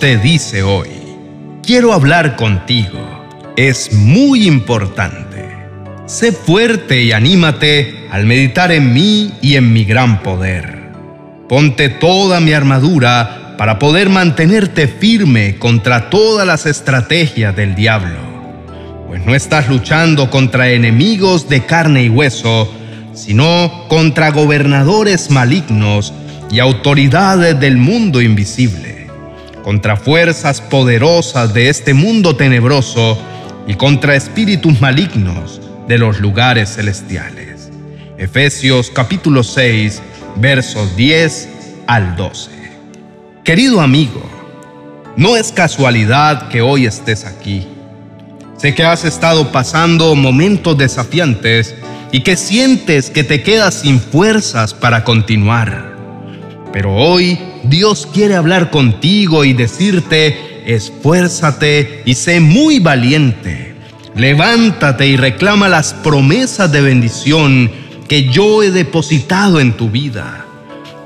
Te dice hoy, quiero hablar contigo. Es muy importante. Sé fuerte y anímate al meditar en mí y en mi gran poder. Ponte toda mi armadura para poder mantenerte firme contra todas las estrategias del diablo. Pues no estás luchando contra enemigos de carne y hueso, sino contra gobernadores malignos y autoridades del mundo invisible contra fuerzas poderosas de este mundo tenebroso y contra espíritus malignos de los lugares celestiales. Efesios capítulo 6, versos 10 al 12. Querido amigo, no es casualidad que hoy estés aquí. Sé que has estado pasando momentos desafiantes y que sientes que te quedas sin fuerzas para continuar. Pero hoy Dios quiere hablar contigo y decirte, esfuérzate y sé muy valiente. Levántate y reclama las promesas de bendición que yo he depositado en tu vida.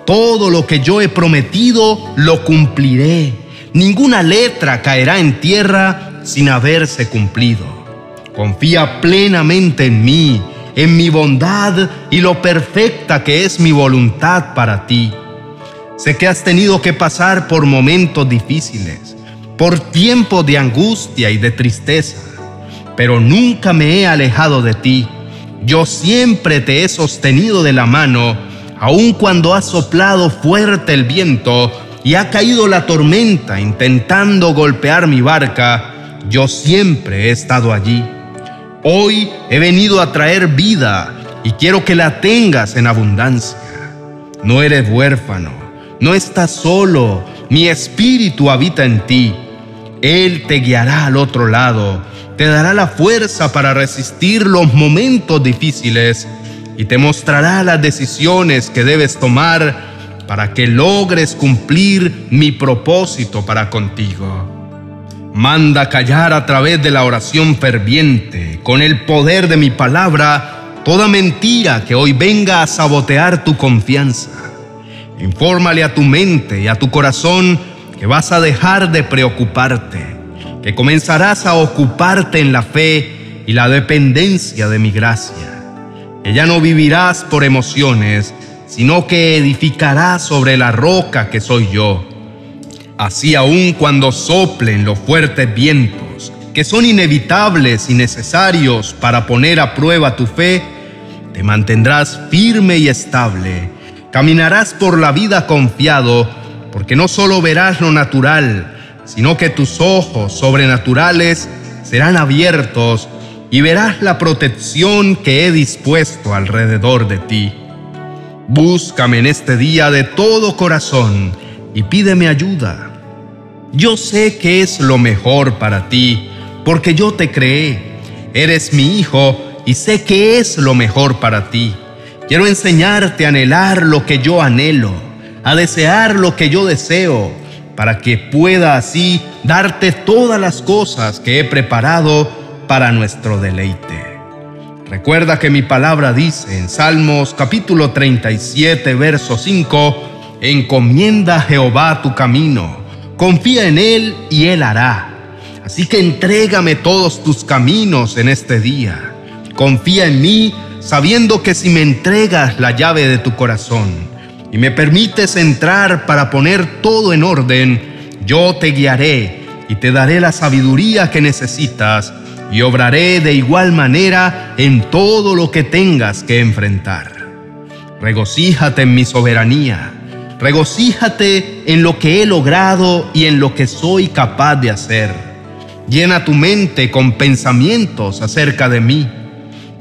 Todo lo que yo he prometido lo cumpliré. Ninguna letra caerá en tierra sin haberse cumplido. Confía plenamente en mí, en mi bondad y lo perfecta que es mi voluntad para ti. Sé que has tenido que pasar por momentos difíciles, por tiempos de angustia y de tristeza, pero nunca me he alejado de ti. Yo siempre te he sostenido de la mano, aun cuando ha soplado fuerte el viento y ha caído la tormenta intentando golpear mi barca, yo siempre he estado allí. Hoy he venido a traer vida y quiero que la tengas en abundancia. No eres huérfano no estás solo, mi espíritu habita en ti. Él te guiará al otro lado, te dará la fuerza para resistir los momentos difíciles y te mostrará las decisiones que debes tomar para que logres cumplir mi propósito para contigo. Manda callar a través de la oración ferviente, con el poder de mi palabra, toda mentira que hoy venga a sabotear tu confianza. Infórmale a tu mente y a tu corazón que vas a dejar de preocuparte, que comenzarás a ocuparte en la fe y la dependencia de mi gracia, que ya no vivirás por emociones, sino que edificarás sobre la roca que soy yo. Así aun cuando soplen los fuertes vientos, que son inevitables y necesarios para poner a prueba tu fe, te mantendrás firme y estable Caminarás por la vida confiado, porque no solo verás lo natural, sino que tus ojos sobrenaturales serán abiertos y verás la protección que he dispuesto alrededor de ti. Búscame en este día de todo corazón y pídeme ayuda. Yo sé que es lo mejor para ti, porque yo te creé. Eres mi hijo y sé que es lo mejor para ti. Quiero enseñarte a anhelar lo que yo anhelo, a desear lo que yo deseo, para que pueda así darte todas las cosas que he preparado para nuestro deleite. Recuerda que mi palabra dice en Salmos capítulo 37, verso 5, encomienda a Jehová tu camino, confía en Él y Él hará. Así que entrégame todos tus caminos en este día. Confía en mí sabiendo que si me entregas la llave de tu corazón y me permites entrar para poner todo en orden, yo te guiaré y te daré la sabiduría que necesitas y obraré de igual manera en todo lo que tengas que enfrentar. Regocíjate en mi soberanía, regocíjate en lo que he logrado y en lo que soy capaz de hacer. Llena tu mente con pensamientos acerca de mí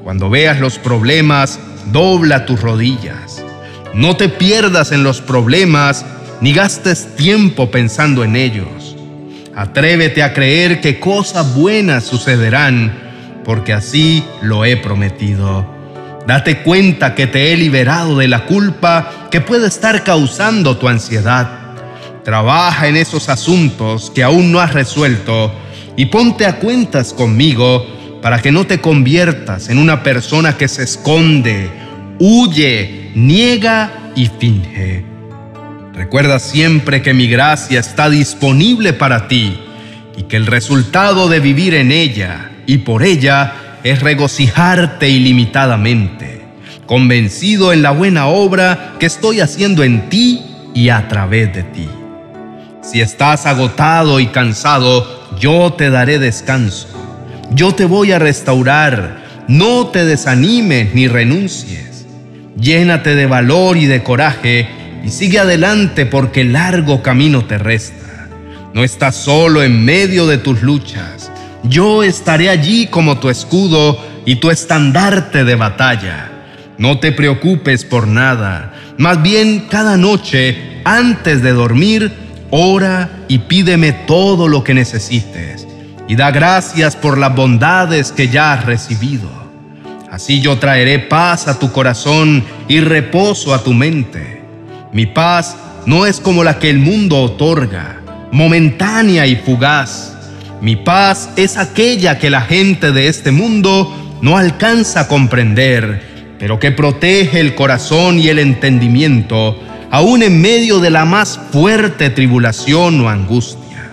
cuando veas los problemas, dobla tus rodillas. No te pierdas en los problemas ni gastes tiempo pensando en ellos. Atrévete a creer que cosas buenas sucederán, porque así lo he prometido. Date cuenta que te he liberado de la culpa que puede estar causando tu ansiedad. Trabaja en esos asuntos que aún no has resuelto y ponte a cuentas conmigo para que no te conviertas en una persona que se esconde, huye, niega y finge. Recuerda siempre que mi gracia está disponible para ti y que el resultado de vivir en ella y por ella es regocijarte ilimitadamente, convencido en la buena obra que estoy haciendo en ti y a través de ti. Si estás agotado y cansado, yo te daré descanso. Yo te voy a restaurar. No te desanimes ni renuncies. Llénate de valor y de coraje y sigue adelante porque largo camino te resta. No estás solo en medio de tus luchas. Yo estaré allí como tu escudo y tu estandarte de batalla. No te preocupes por nada. Más bien, cada noche, antes de dormir, ora y pídeme todo lo que necesites. Y da gracias por las bondades que ya has recibido. Así yo traeré paz a tu corazón y reposo a tu mente. Mi paz no es como la que el mundo otorga, momentánea y fugaz mi paz es aquella que la gente de este mundo no alcanza a comprender, pero que protege el corazón y el entendimiento, aún en medio de la más fuerte tribulación o angustia.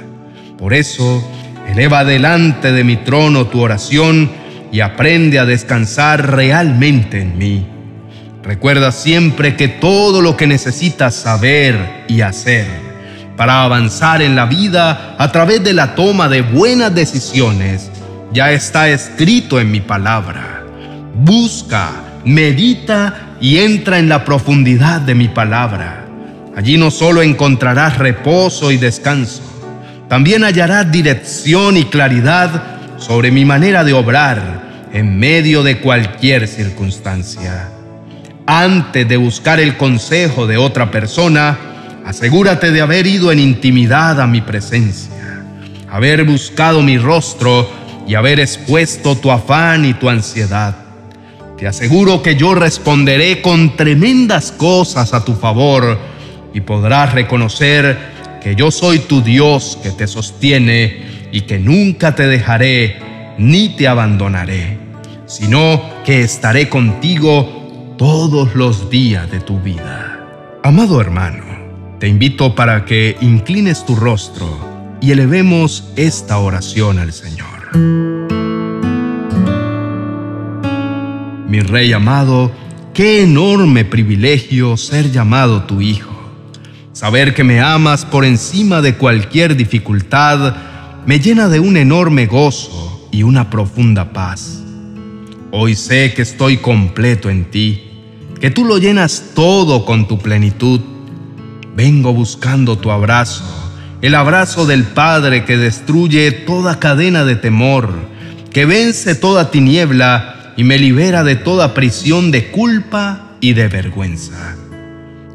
Por eso, eleva delante de mi trono tu oración y aprende a descansar realmente en mí. Recuerda siempre que todo lo que necesitas saber y hacer para avanzar en la vida a través de la toma de buenas decisiones, ya está escrito en mi palabra. Busca, medita y entra en la profundidad de mi palabra. Allí no solo encontrarás reposo y descanso, también hallarás dirección y claridad sobre mi manera de obrar en medio de cualquier circunstancia. Antes de buscar el consejo de otra persona, Asegúrate de haber ido en intimidad a mi presencia, haber buscado mi rostro y haber expuesto tu afán y tu ansiedad. Te aseguro que yo responderé con tremendas cosas a tu favor y podrás reconocer que yo soy tu Dios que te sostiene y que nunca te dejaré ni te abandonaré, sino que estaré contigo todos los días de tu vida. Amado hermano, te invito para que inclines tu rostro y elevemos esta oración al Señor. Mi Rey amado, qué enorme privilegio ser llamado tu Hijo. Saber que me amas por encima de cualquier dificultad me llena de un enorme gozo y una profunda paz. Hoy sé que estoy completo en ti, que tú lo llenas todo con tu plenitud Vengo buscando tu abrazo, el abrazo del Padre que destruye toda cadena de temor, que vence toda tiniebla y me libera de toda prisión de culpa y de vergüenza.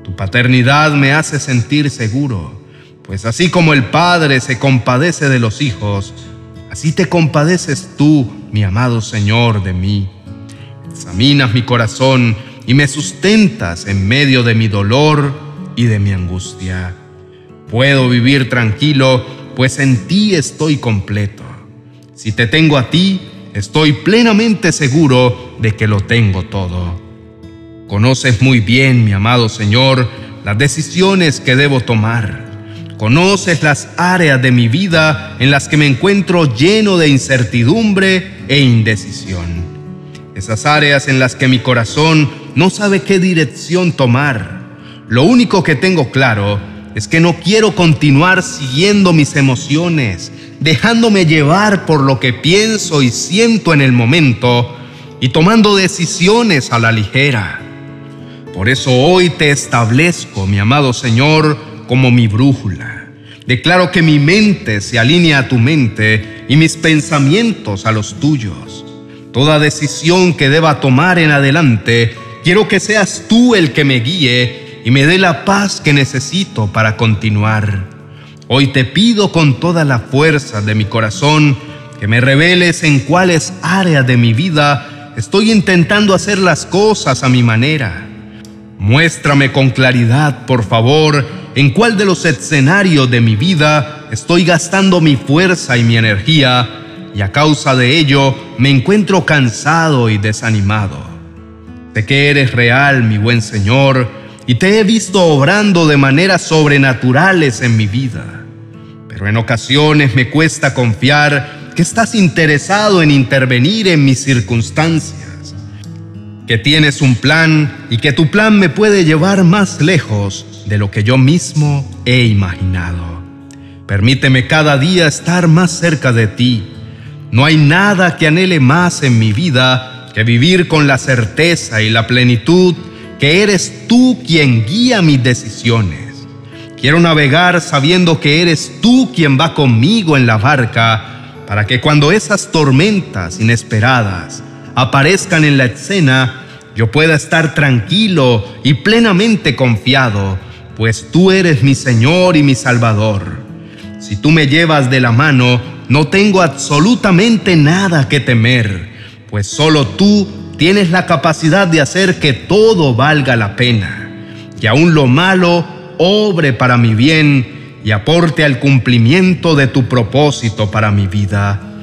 Tu paternidad me hace sentir seguro, pues así como el Padre se compadece de los hijos, así te compadeces tú, mi amado Señor, de mí. Examinas mi corazón y me sustentas en medio de mi dolor y de mi angustia. Puedo vivir tranquilo, pues en ti estoy completo. Si te tengo a ti, estoy plenamente seguro de que lo tengo todo. Conoces muy bien, mi amado Señor, las decisiones que debo tomar. Conoces las áreas de mi vida en las que me encuentro lleno de incertidumbre e indecisión. Esas áreas en las que mi corazón no sabe qué dirección tomar lo único que tengo claro es que no quiero continuar siguiendo mis emociones, dejándome llevar por lo que pienso y siento en el momento y tomando decisiones a la ligera. Por eso hoy te establezco, mi amado Señor, como mi brújula. Declaro que mi mente se alinea a tu mente y mis pensamientos a los tuyos. Toda decisión que deba tomar en adelante, quiero que seas tú el que me guíe y me dé la paz que necesito para continuar. Hoy te pido con toda la fuerza de mi corazón que me reveles en cuáles áreas de mi vida estoy intentando hacer las cosas a mi manera. Muéstrame con claridad, por favor, en cuál de los escenarios de mi vida estoy gastando mi fuerza y mi energía y a causa de ello me encuentro cansado y desanimado. Sé que eres real, mi buen Señor, y te he visto obrando de maneras sobrenaturales en mi vida. Pero en ocasiones me cuesta confiar que estás interesado en intervenir en mis circunstancias, que tienes un plan y que tu plan me puede llevar más lejos de lo que yo mismo he imaginado. Permíteme cada día estar más cerca de ti. No hay nada que anhele más en mi vida que vivir con la certeza y la plenitud que eres tú quien guía mis decisiones. Quiero navegar sabiendo que eres tú quien va conmigo en la barca para que cuando esas tormentas inesperadas aparezcan en la escena, yo pueda estar tranquilo y plenamente confiado, pues tú eres mi Señor y mi Salvador. Si tú me llevas de la mano, no tengo absolutamente nada que temer, pues solo tú tienes la capacidad de hacer que todo valga la pena, que aún lo malo obre para mi bien y aporte al cumplimiento de tu propósito para mi vida.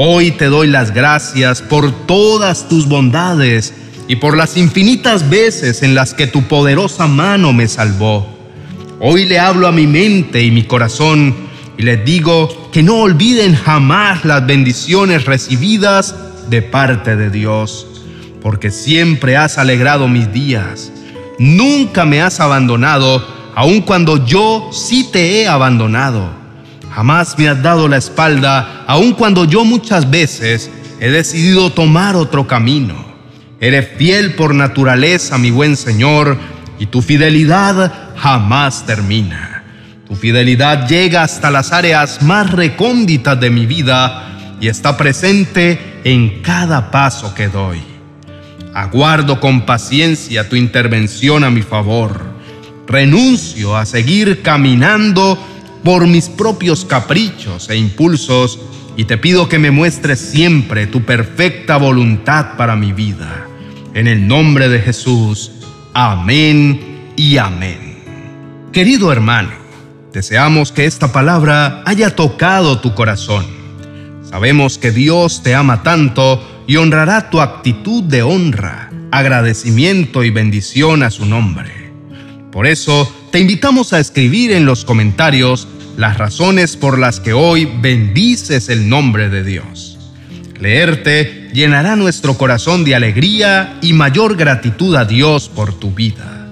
Hoy te doy las gracias por todas tus bondades y por las infinitas veces en las que tu poderosa mano me salvó. Hoy le hablo a mi mente y mi corazón y les digo que no olviden jamás las bendiciones recibidas de parte de Dios porque siempre has alegrado mis días. Nunca me has abandonado, aun cuando yo sí te he abandonado. Jamás me has dado la espalda, aun cuando yo muchas veces he decidido tomar otro camino. Eres fiel por naturaleza, mi buen Señor, y tu fidelidad jamás termina. Tu fidelidad llega hasta las áreas más recónditas de mi vida y está presente en cada paso que doy. Aguardo con paciencia tu intervención a mi favor. Renuncio a seguir caminando por mis propios caprichos e impulsos y te pido que me muestres siempre tu perfecta voluntad para mi vida. En el nombre de Jesús, amén y amén. Querido hermano, deseamos que esta palabra haya tocado tu corazón. Sabemos que Dios te ama tanto y honrará tu actitud de honra, agradecimiento y bendición a su nombre. Por eso, te invitamos a escribir en los comentarios las razones por las que hoy bendices el nombre de Dios. Leerte llenará nuestro corazón de alegría y mayor gratitud a Dios por tu vida.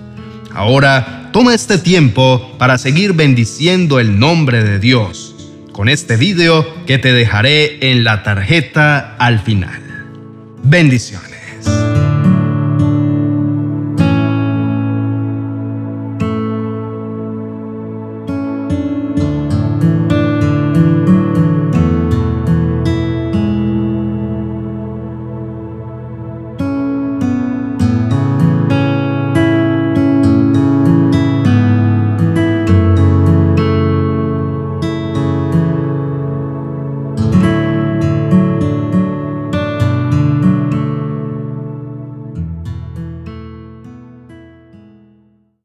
Ahora, toma este tiempo para seguir bendiciendo el nombre de Dios con este video que te dejaré en la tarjeta al final. Bendiciones.